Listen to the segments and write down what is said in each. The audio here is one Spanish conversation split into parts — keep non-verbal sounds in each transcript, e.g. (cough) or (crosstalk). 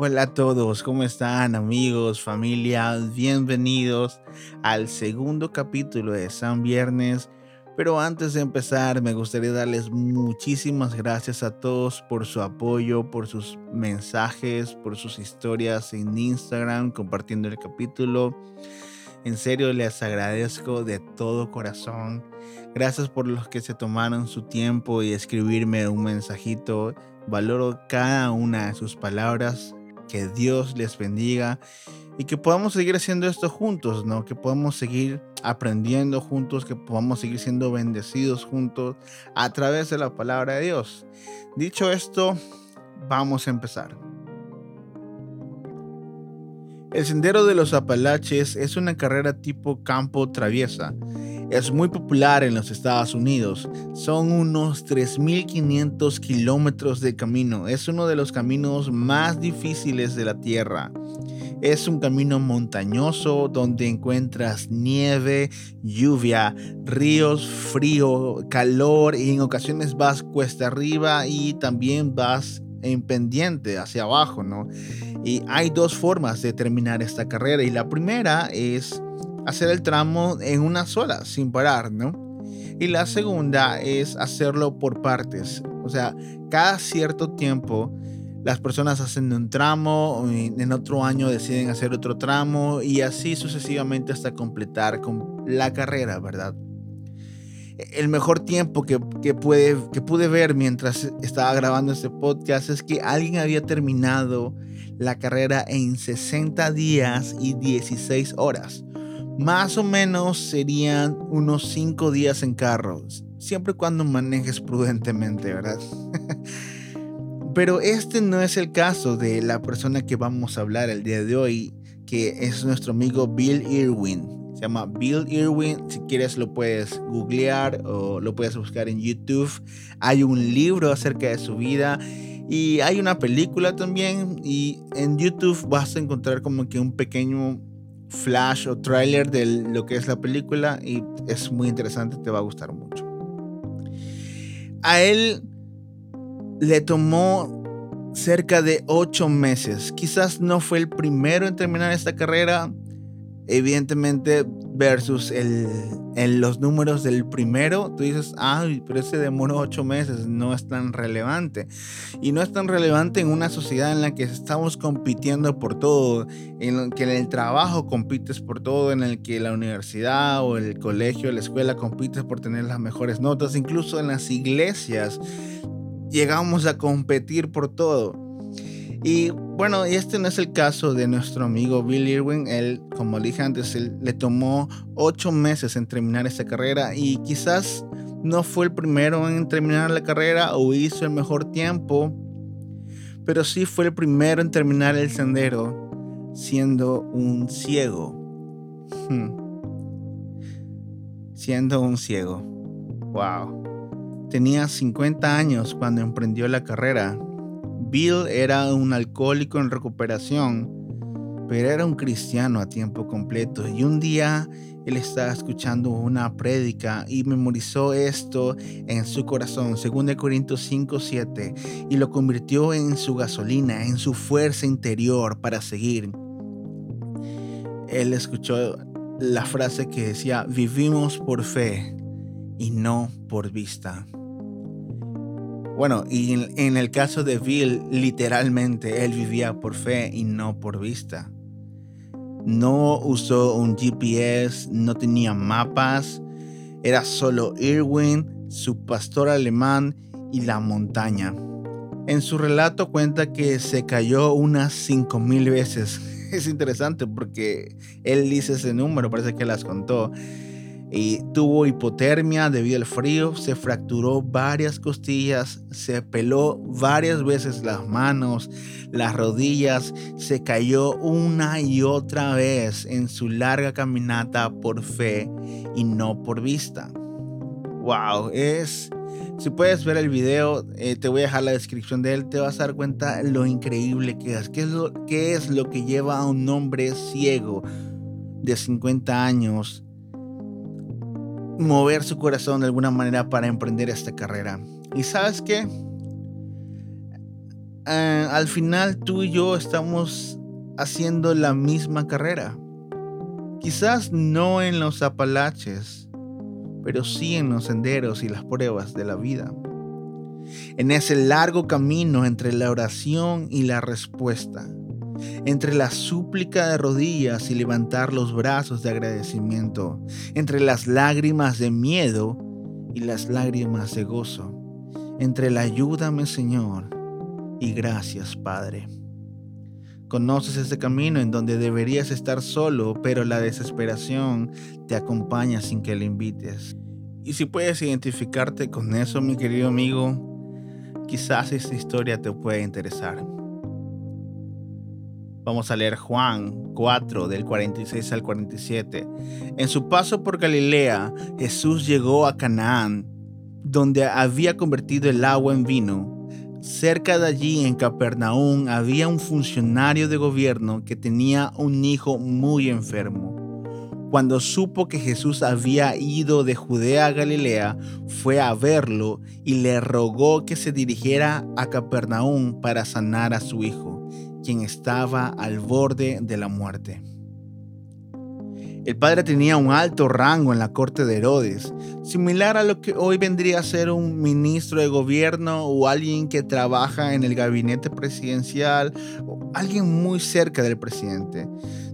Hola a todos, ¿cómo están amigos, familia? Bienvenidos al segundo capítulo de San Viernes. Pero antes de empezar, me gustaría darles muchísimas gracias a todos por su apoyo, por sus mensajes, por sus historias en Instagram, compartiendo el capítulo. En serio, les agradezco de todo corazón. Gracias por los que se tomaron su tiempo y escribirme un mensajito. Valoro cada una de sus palabras. Que Dios les bendiga y que podamos seguir haciendo esto juntos, ¿no? Que podamos seguir aprendiendo juntos, que podamos seguir siendo bendecidos juntos a través de la palabra de Dios. Dicho esto, vamos a empezar. El Sendero de los Apalaches es una carrera tipo campo traviesa. Es muy popular en los Estados Unidos. Son unos 3.500 kilómetros de camino. Es uno de los caminos más difíciles de la Tierra. Es un camino montañoso donde encuentras nieve, lluvia, ríos, frío, calor y en ocasiones vas cuesta arriba y también vas en pendiente hacia abajo, ¿no? Y hay dos formas de terminar esta carrera y la primera es hacer el tramo en una sola, sin parar, ¿no? Y la segunda es hacerlo por partes, o sea, cada cierto tiempo las personas hacen un tramo, en otro año deciden hacer otro tramo y así sucesivamente hasta completar la carrera, ¿verdad? El mejor tiempo que, puede, que pude ver mientras estaba grabando este podcast es que alguien había terminado la carrera en 60 días y 16 horas. Más o menos serían unos 5 días en carro, siempre y cuando manejes prudentemente, ¿verdad? (laughs) Pero este no es el caso de la persona que vamos a hablar el día de hoy, que es nuestro amigo Bill Irwin. Se llama Bill Irwin. Si quieres lo puedes googlear o lo puedes buscar en YouTube. Hay un libro acerca de su vida y hay una película también. Y en YouTube vas a encontrar como que un pequeño flash o trailer de lo que es la película y es muy interesante, te va a gustar mucho. A él le tomó cerca de ocho meses. Quizás no fue el primero en terminar esta carrera, evidentemente versus el, en los números del primero, tú dices, ay, pero ese demoró ocho meses, no es tan relevante. Y no es tan relevante en una sociedad en la que estamos compitiendo por todo, en que en el trabajo compites por todo, en el que la universidad o el colegio, la escuela compites por tener las mejores notas, incluso en las iglesias llegamos a competir por todo. Y bueno, este no es el caso de nuestro amigo Bill Irwin. Él, como dije antes, le tomó ocho meses en terminar esta carrera y quizás no fue el primero en terminar la carrera o hizo el mejor tiempo, pero sí fue el primero en terminar el sendero siendo un ciego. (laughs) Siendo un ciego. Wow. Tenía 50 años cuando emprendió la carrera. Bill era un alcohólico en recuperación, pero era un cristiano a tiempo completo. Y un día él estaba escuchando una prédica y memorizó esto en su corazón, 2 Corintios 5, 7, y lo convirtió en su gasolina, en su fuerza interior para seguir. Él escuchó la frase que decía, vivimos por fe y no por vista. Bueno, y en, el caso de Bill, literalmente él vivía por fe y no por vista. No usó un GPS, no tenía mapas, era solo Irwin, su pastor alemán y la montaña. En su relato cuenta que se cayó unas 5000 veces. (laughs) Es interesante porque él dice ese número, parece que las contó y tuvo hipotermia debido al frío, se fracturó varias costillas, se peló varias veces las manos, las rodillas, se cayó una y otra vez en su larga caminata por fe y no por vista. Wow, es... Si puedes ver el video, eh, te voy a dejar la descripción de él, te vas a dar cuenta lo increíble que es. ¿Qué es lo, qué es lo que lleva a un hombre ciego de 50 años mover su corazón de alguna manera para emprender esta carrera. Y sabes qué? eh, al final tú y yo estamos haciendo la misma carrera. Quizás no en los Apalaches, pero sí en los senderos y las pruebas de la vida. En ese largo camino entre la oración y la respuesta, entre la súplica de rodillas y levantar los brazos de agradecimiento, entre las lágrimas de miedo y las lágrimas de gozo, entre la ayúdame Señor y gracias Padre. Conoces ese camino en donde deberías estar solo, pero la desesperación te acompaña sin que le invites. Y si puedes identificarte con eso, mi querido amigo, quizás esta historia te pueda interesar. Vamos a leer Juan 4 del 46 al 47. En su paso por Galilea, Jesús llegó a Canaán, donde había convertido el agua en vino. Cerca de allí, en Capernaum, había un funcionario de gobierno que tenía un hijo muy enfermo. Cuando supo que Jesús había ido de Judea a Galilea, fue a verlo y le rogó que se dirigiera a Capernaum para sanar a su hijo, estaba al borde de la muerte. El padre tenía un alto rango en la corte de Herodes, similar a lo que hoy vendría a ser un ministro de gobierno o alguien que trabaja en el gabinete presidencial o alguien muy cerca del presidente.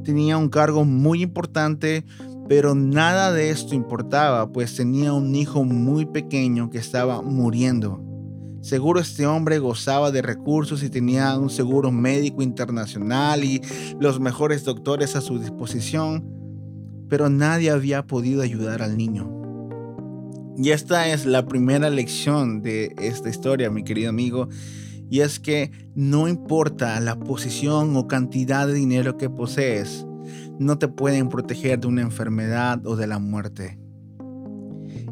Tenía un cargo muy importante, pero nada de esto importaba, pues tenía un hijo muy pequeño que estaba muriendo. Seguro este hombre gozaba de recursos y tenía un seguro médico internacional y los mejores doctores a su disposición, pero nadie había podido ayudar al niño. Y esta es la primera lección de esta historia, mi querido amigo, y es que no importa la posición o cantidad de dinero que posees, no te pueden proteger de una enfermedad o de la muerte.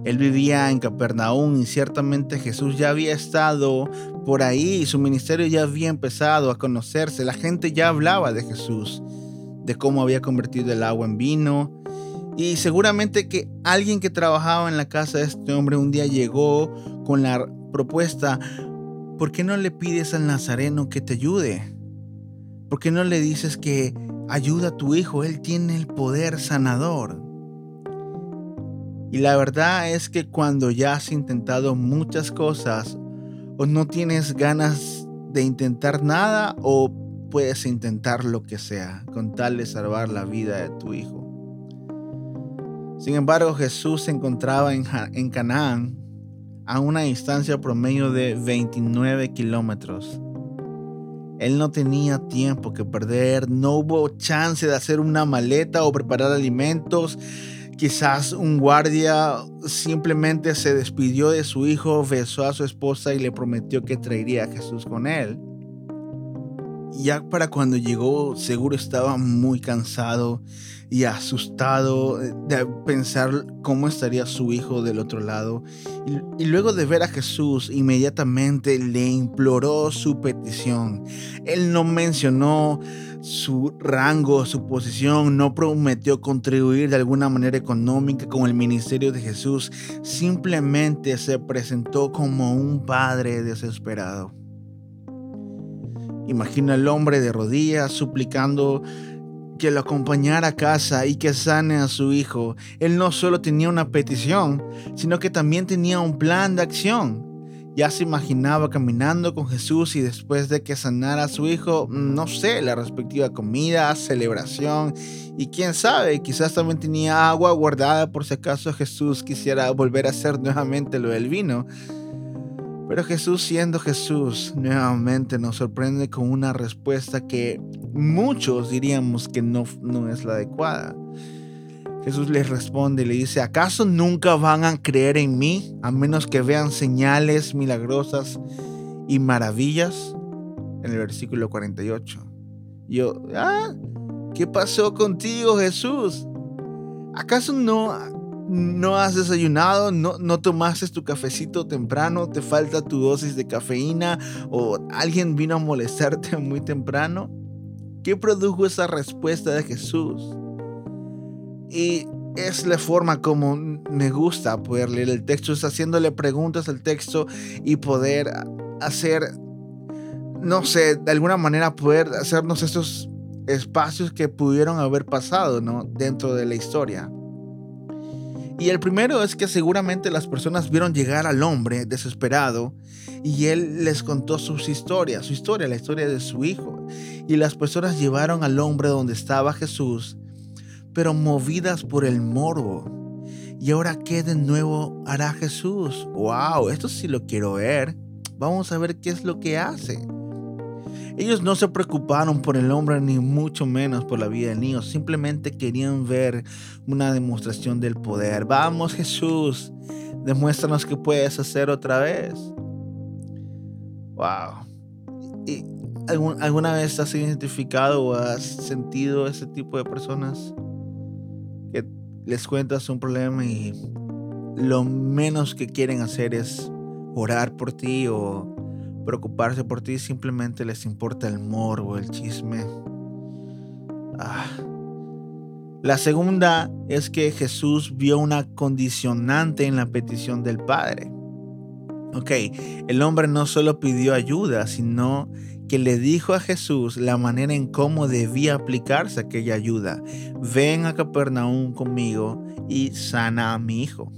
Él vivía en Capernaum y ciertamente Jesús ya había estado por ahí su ministerio ya había empezado a conocerse. La gente ya hablaba de Jesús, de cómo había convertido el agua en vino, y seguramente que alguien que trabajaba en la casa de este hombre un día llegó con la propuesta, ¿por qué no le pides al Nazareno que te ayude? ¿Por qué no le dices que ayuda a tu hijo? Él tiene el poder sanador. Y la verdad es que cuando ya has intentado muchas cosas o no tienes ganas de intentar nada o puedes intentar lo que sea con tal de salvar la vida de tu hijo. Sin embargo, Jesús se encontraba en, en Canaán a una distancia promedio de 29 kilómetros. Él no tenía tiempo que perder, no hubo chance de hacer una maleta o preparar alimentos. Quizás un guardia simplemente se despidió de su hijo, besó a su esposa y le prometió que traería a Jesús con él. Ya para cuando llegó, seguro estaba muy cansado y asustado de pensar cómo estaría su hijo del otro lado. Y, luego de ver a Jesús, inmediatamente le imploró su petición. Él no mencionó su rango, su posición, no prometió contribuir de alguna manera económica con el ministerio de Jesús. Simplemente se presentó como un padre desesperado. Imagina al hombre de rodillas suplicando que lo acompañara a casa y que sane a su hijo. Él no solo tenía una petición, sino que también tenía un plan de acción. Ya se imaginaba caminando con Jesús y después de que sanara a su hijo, no sé, la respectiva comida, celebración y quién sabe, quizás también tenía agua guardada por si acaso Jesús quisiera volver a hacer nuevamente lo del vino. Pero Jesús siendo Jesús nuevamente nos sorprende con una respuesta que muchos diríamos que no, no es la adecuada. Jesús les responde y le dice, ¿acaso nunca van a creer en mí a menos que vean señales milagrosas y maravillas? En el versículo 48. Yo, ah, ¿qué pasó contigo Jesús? ¿Acaso no no has desayunado, no, no tomaste tu cafecito temprano, te falta tu dosis de cafeína o alguien vino a molestarte (laughs) muy temprano. ¿Qué produjo esa respuesta de Jesús? Y es la forma como me gusta poder leer el texto, es haciéndole preguntas al texto y poder hacer no sé, de alguna manera poder hacernos estos espacios que pudieron haber pasado, ¿no? Dentro de la historia. Y el primero es que seguramente las personas vieron llegar al hombre desesperado y él les contó sus historias, su historia, la historia de su hijo. Y las personas llevaron al hombre donde estaba Jesús, pero movidas por el morbo. ¿Y ahora qué de nuevo hará Jesús? ¡Wow! Esto sí lo quiero ver. Vamos a ver qué es lo que hace. Ellos no se preocuparon por el hombre ni mucho menos por la vida del niño, simplemente querían ver una demostración del poder. Vamos Jesús, demuéstranos que puedes hacer otra vez. Wow. ¿Y ¿Alguna vez has identificado o has sentido ese tipo de personas que les cuentas un problema y lo menos que quieren hacer es orar por ti o preocuparse por ti, simplemente les importa el morbo, el chisme. Ah. La segunda es que Jesús vio una condicionante en la petición del Padre. Ok, el hombre no solo pidió ayuda, sino que le dijo a Jesús la manera en cómo debía aplicarse aquella ayuda. Ven a Capernaum conmigo y sana a mi hijo.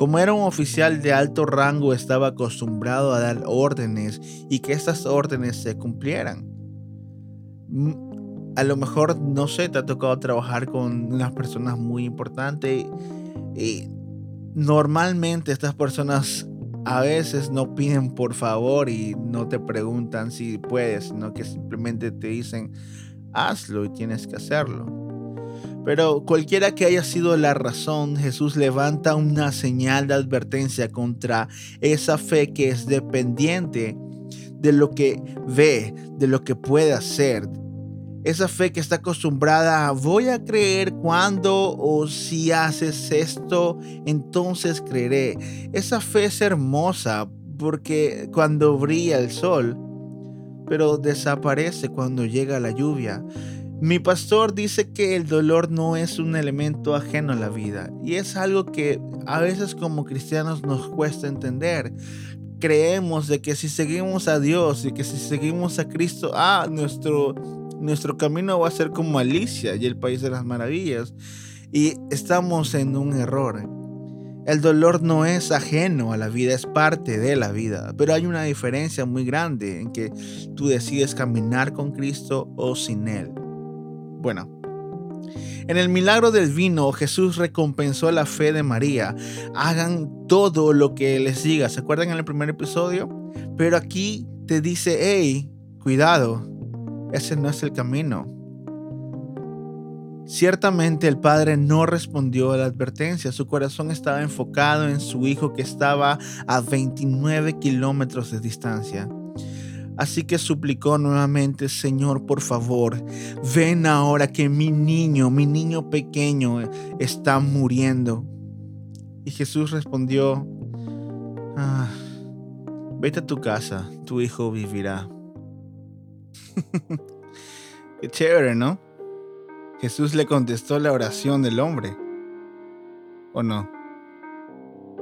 Como era un oficial de alto rango, estaba acostumbrado a dar órdenes y que estas órdenes se cumplieran. Mm, a lo mejor, no sé, te ha tocado trabajar con unas personas muy importantes y normalmente estas personas a veces no piden por favor y no te preguntan si puedes, sino que simplemente te dicen hazlo y tienes que hacerlo. Pero cualquiera que haya sido la razón, Jesús levanta una señal de advertencia contra esa fe que es dependiente de lo que ve, de lo que puede hacer. Esa fe que está acostumbrada a voy a creer cuando o si haces esto, entonces creeré. Esa fe es hermosa porque cuando brilla el sol, pero desaparece cuando llega la lluvia. Mi pastor dice que el dolor no es un elemento ajeno a la vida y es algo que a veces como cristianos nos cuesta entender. Creemos de que si seguimos a Dios y que si seguimos a Cristo, ah, nuestro, nuestro camino va a ser como Alicia y el País de las Maravillas. Y estamos en un error. El dolor no es ajeno a la vida, es parte de la vida, pero hay una diferencia muy grande en que tú decides caminar con Cristo o sin Él. Bueno, en el milagro del vino, Jesús recompensó la fe de María. Hagan todo lo que les diga. ¿Se acuerdan en el primer episodio? Pero aquí te dice, hey, cuidado, ese no es el camino. Ciertamente el padre no respondió a la advertencia. Su corazón estaba enfocado en su hijo que estaba a 29 kilómetros de distancia. Así que suplicó nuevamente, Señor, por favor, ven ahora que mi niño, mi niño pequeño está muriendo. Y Jesús respondió, ah, vete a tu casa, tu hijo vivirá. (laughs) Qué chévere, ¿no? Jesús le contestó la oración del hombre. ¿O no?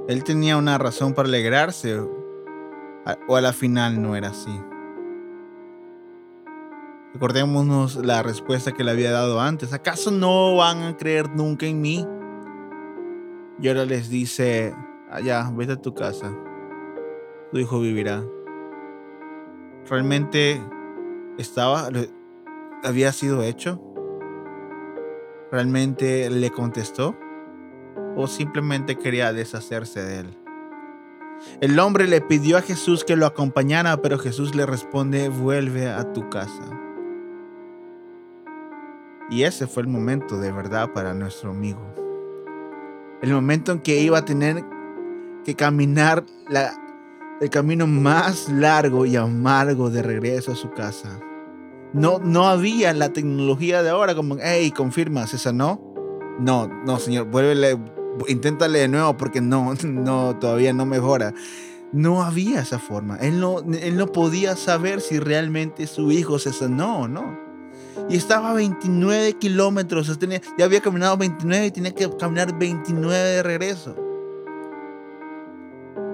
Él tenía una razón para alegrarse o a la final no era así. Recordémonos la respuesta que le había dado antes. ¿Acaso no van a creer nunca en mí? Y ahora les dice, allá, vete a tu casa. Tu hijo vivirá. ¿Realmente estaba, había sido hecho? ¿Realmente le contestó? ¿O simplemente quería deshacerse de él? El hombre le pidió a Jesús que lo acompañara, pero Jesús le responde, vuelve a tu casa. Y ese fue el momento de verdad para nuestro amigo. El momento en que iba a tener que caminar el camino más largo y amargo de regreso a su casa. No, no había la tecnología de ahora como, hey, confirmas, esa no. No, no, señor, vuélvele, inténtale de nuevo porque no, (laughs) no, todavía no mejora. No había esa forma. Él no, él no podía saber si realmente su hijo se sanó o no y estaba a 29 kilómetros. ya había caminado 29 y tenía que caminar 29 de regreso.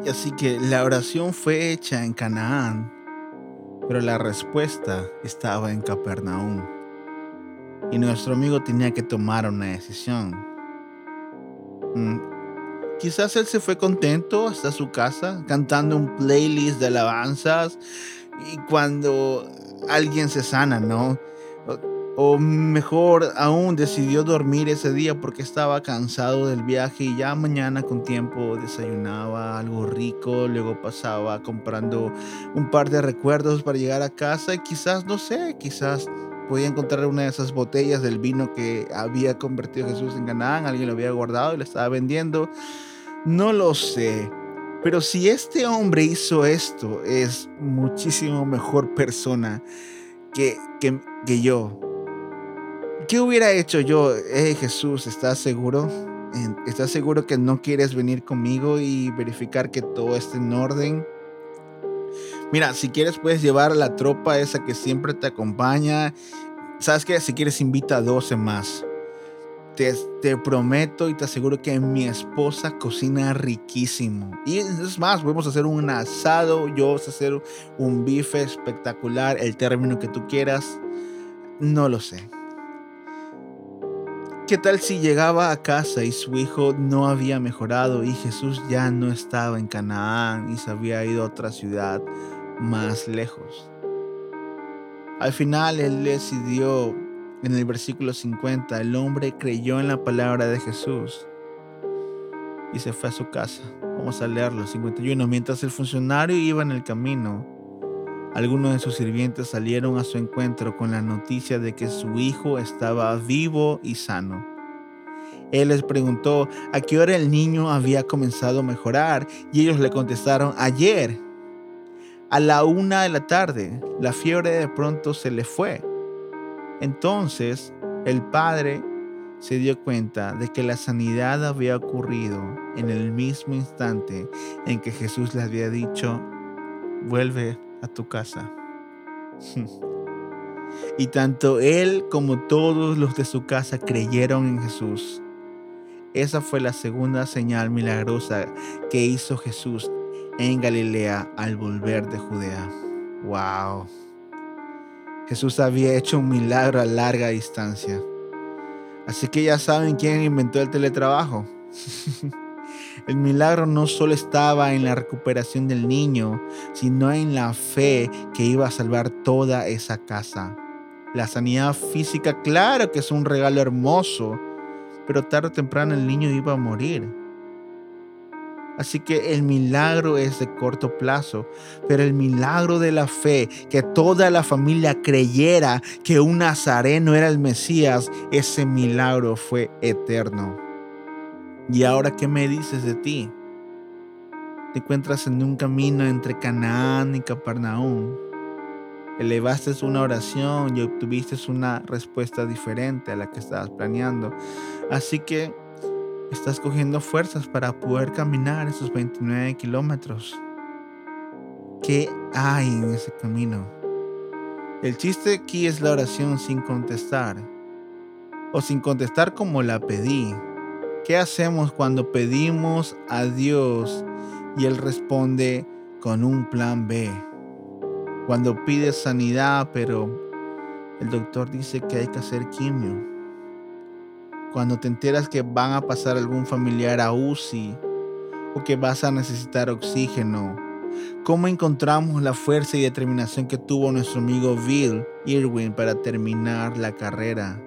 Y así que la oración fue hecha en Canaán, Pero la respuesta estaba en Capernaum. Y nuestro amigo tenía que tomar una decisión. Mm, quizás él se fue contento hasta su casa, cantando un playlist de alabanzas. Y cuando alguien se sana, ¿no? O mejor aún, decidió dormir ese día porque estaba cansado del viaje y ya mañana con tiempo desayunaba algo rico, luego pasaba comprando un par de recuerdos para llegar a casa y quizás, no sé, quizás podía encontrar una de esas botellas del vino que había convertido Jesús en Canaán, alguien lo había guardado y le estaba vendiendo. No lo sé. Pero si este hombre hizo esto, es muchísimo mejor persona que, que, que yo. ¿Qué hubiera hecho yo? Eh, Jesús, ¿estás seguro? ¿Estás seguro que no quieres venir conmigo y verificar que todo esté en orden? Mira, si quieres puedes llevar a la tropa esa que siempre te acompaña. ¿Sabes qué? Si quieres invita a 12 más. Te, te, prometo y te aseguro que mi esposa cocina riquísimo. Y es más, podemos hacer un asado, yo voy a hacer un bife espectacular, el término que tú quieras. No lo sé. ¿Qué tal si llegaba a casa y su hijo no había mejorado y Jesús ya no estaba en Canaán y se había ido a otra ciudad más lejos? Al final él decidió, en el versículo 50, el hombre creyó en la palabra de Jesús y se fue a su casa. Vamos a leerlo, 51. Mientras el funcionario iba en el camino, algunos de sus sirvientes salieron a su encuentro con la noticia de que su hijo estaba vivo y sano. Él les preguntó a qué hora el niño había comenzado a mejorar y ellos le contestaron ayer. A la una de la tarde, la fiebre de pronto se le fue. Entonces el padre se dio cuenta de que la sanidad había ocurrido en el mismo instante en que Jesús le había dicho, vuelve a tu casa. (laughs) y tanto él como todos los de su casa creyeron en Jesús. Esa fue la segunda señal milagrosa que hizo Jesús en Galilea al volver de Judea. ¡Wow! Jesús había hecho un milagro a larga distancia. Así que ya saben quién inventó el teletrabajo. (laughs) El milagro no solo estaba en la recuperación del niño, sino en la fe que iba a salvar toda esa casa. La sanidad física, claro que es un regalo hermoso, pero tarde o temprano el niño iba a morir. Así que el milagro es de corto plazo, pero el milagro de la fe, que toda la familia creyera que un nazareno era el Mesías, ese milagro fue eterno. ¿Y ahora qué me dices de ti? Te encuentras en un camino entre Canaán y Capernaum. Elevaste una oración y obtuviste una respuesta diferente a la que estabas planeando. Así que estás cogiendo fuerzas para poder caminar esos 29 kilómetros. ¿Qué hay en ese camino? El chiste aquí es la oración sin contestar. O sin contestar como la pedí. ¿Qué hacemos cuando pedimos a Dios y Él responde con un plan B? Cuando pides sanidad, pero el doctor dice que hay que hacer quimio. Cuando te enteras que van a pasar algún familiar a UCI o que vas a necesitar oxígeno. ¿Cómo encontramos la fuerza y determinación que tuvo nuestro amigo Bill Irwin para terminar la carrera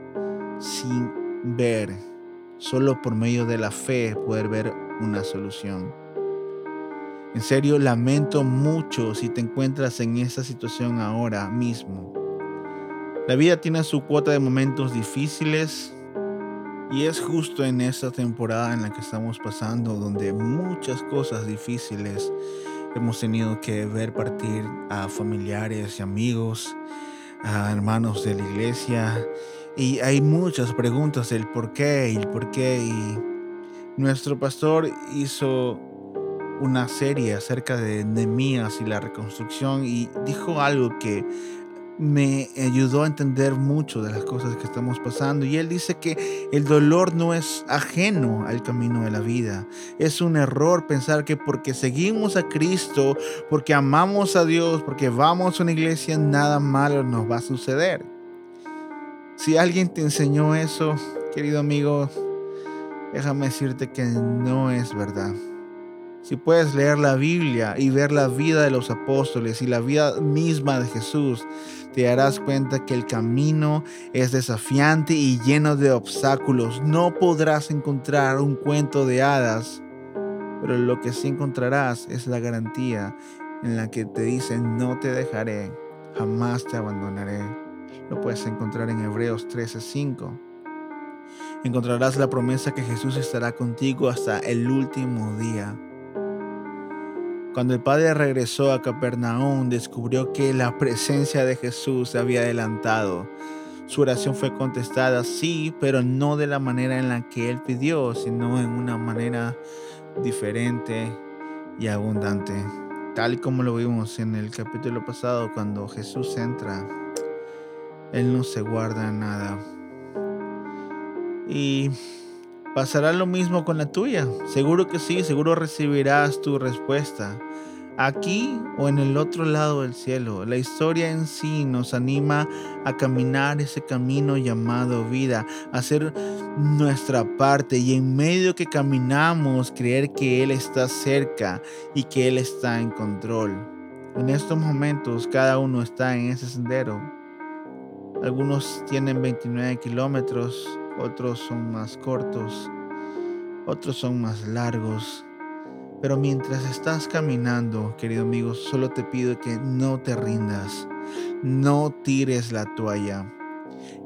sin ver? Solo por medio de la fe poder ver una solución. En serio, lamento mucho si te encuentras en esa situación ahora mismo. La vida tiene su cuota de momentos difíciles y es justo en esta temporada en la que estamos pasando donde muchas cosas difíciles hemos tenido que ver partir a familiares y amigos, a hermanos de la iglesia y hay muchas preguntas del por qué y el por qué. Y nuestro pastor hizo una serie acerca de Nehemías y la reconstrucción y dijo algo que me ayudó a entender mucho de las cosas que estamos pasando. Y él dice que el dolor no es ajeno al camino de la vida. Es un error pensar que porque seguimos a Cristo, porque amamos a Dios, porque vamos a una iglesia, nada malo nos va a suceder. Si alguien te enseñó eso, querido amigo, déjame decirte que no es verdad. Si puedes leer la Biblia y ver la vida de los apóstoles y la vida misma de Jesús, te darás cuenta que el camino es desafiante y lleno de obstáculos. No podrás encontrar un cuento de hadas, pero lo que sí encontrarás es la garantía en la que te dicen no te dejaré, jamás te abandonaré. Lo puedes encontrar en Hebreos 13:5. Encontrarás la promesa que Jesús estará contigo hasta el último día. Cuando el padre regresó a Capernaum, descubrió que la presencia de Jesús se había adelantado. Su oración fue contestada, sí, pero no de la manera en la que él pidió, sino en una manera diferente y abundante. Tal como lo vimos en el capítulo pasado, cuando Jesús entra, Él no se guarda nada. Y pasará lo mismo con la tuya. Seguro que sí, seguro recibirás tu respuesta aquí o en el otro lado del cielo. La historia en sí nos anima a caminar ese camino llamado vida, a hacer nuestra parte y en medio que caminamos creer que Él está cerca y que Él está en control. En estos momentos cada uno está en ese sendero. Algunos tienen 29 kilómetros, otros son más cortos, otros son más largos. Pero mientras estás caminando, querido amigo, solo te pido que no te rindas, no tires la toalla.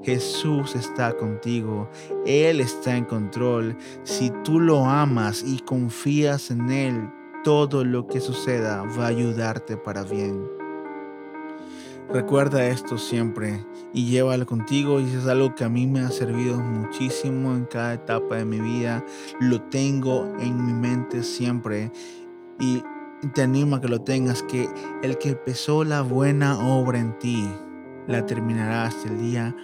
Jesús está contigo, Él está en control. Si tú lo amas y confías en Él, todo lo que suceda va a ayudarte para bien. Recuerda esto siempre y llévalo contigo y es algo que a mí me ha servido muchísimo en cada etapa de mi vida. Lo tengo en mi mente siempre y te animo a que lo tengas, que el que empezó la buena obra en ti, la terminará hasta el día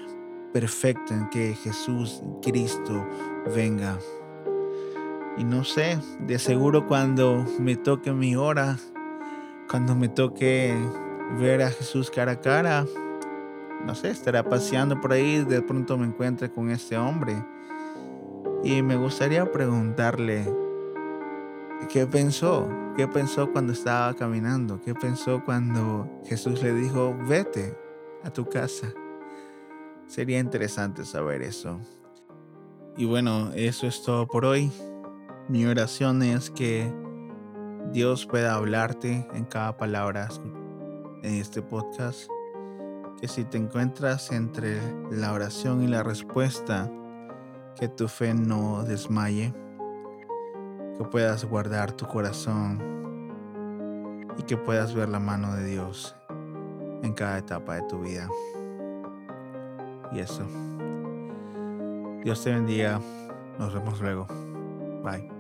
perfecto en que Jesús Cristo venga. Y no sé, de seguro cuando me toque mi hora, cuando me toque ver a Jesús cara a cara. No sé, estará paseando por ahí, de pronto me encuentre con este hombre. Y me gustaría preguntarle, ¿qué pensó? ¿Qué pensó cuando estaba caminando? ¿Qué pensó cuando Jesús le dijo, vete a tu casa? Sería interesante saber eso. Y bueno, eso es todo por hoy. Mi oración es que Dios pueda hablarte en cada palabra en este podcast que si te encuentras entre la oración y la respuesta, que tu fe no desmaye, que puedas guardar tu corazón y que puedas ver la mano de Dios en cada etapa de tu vida. Y eso. Dios te bendiga. Nos vemos luego. Bye.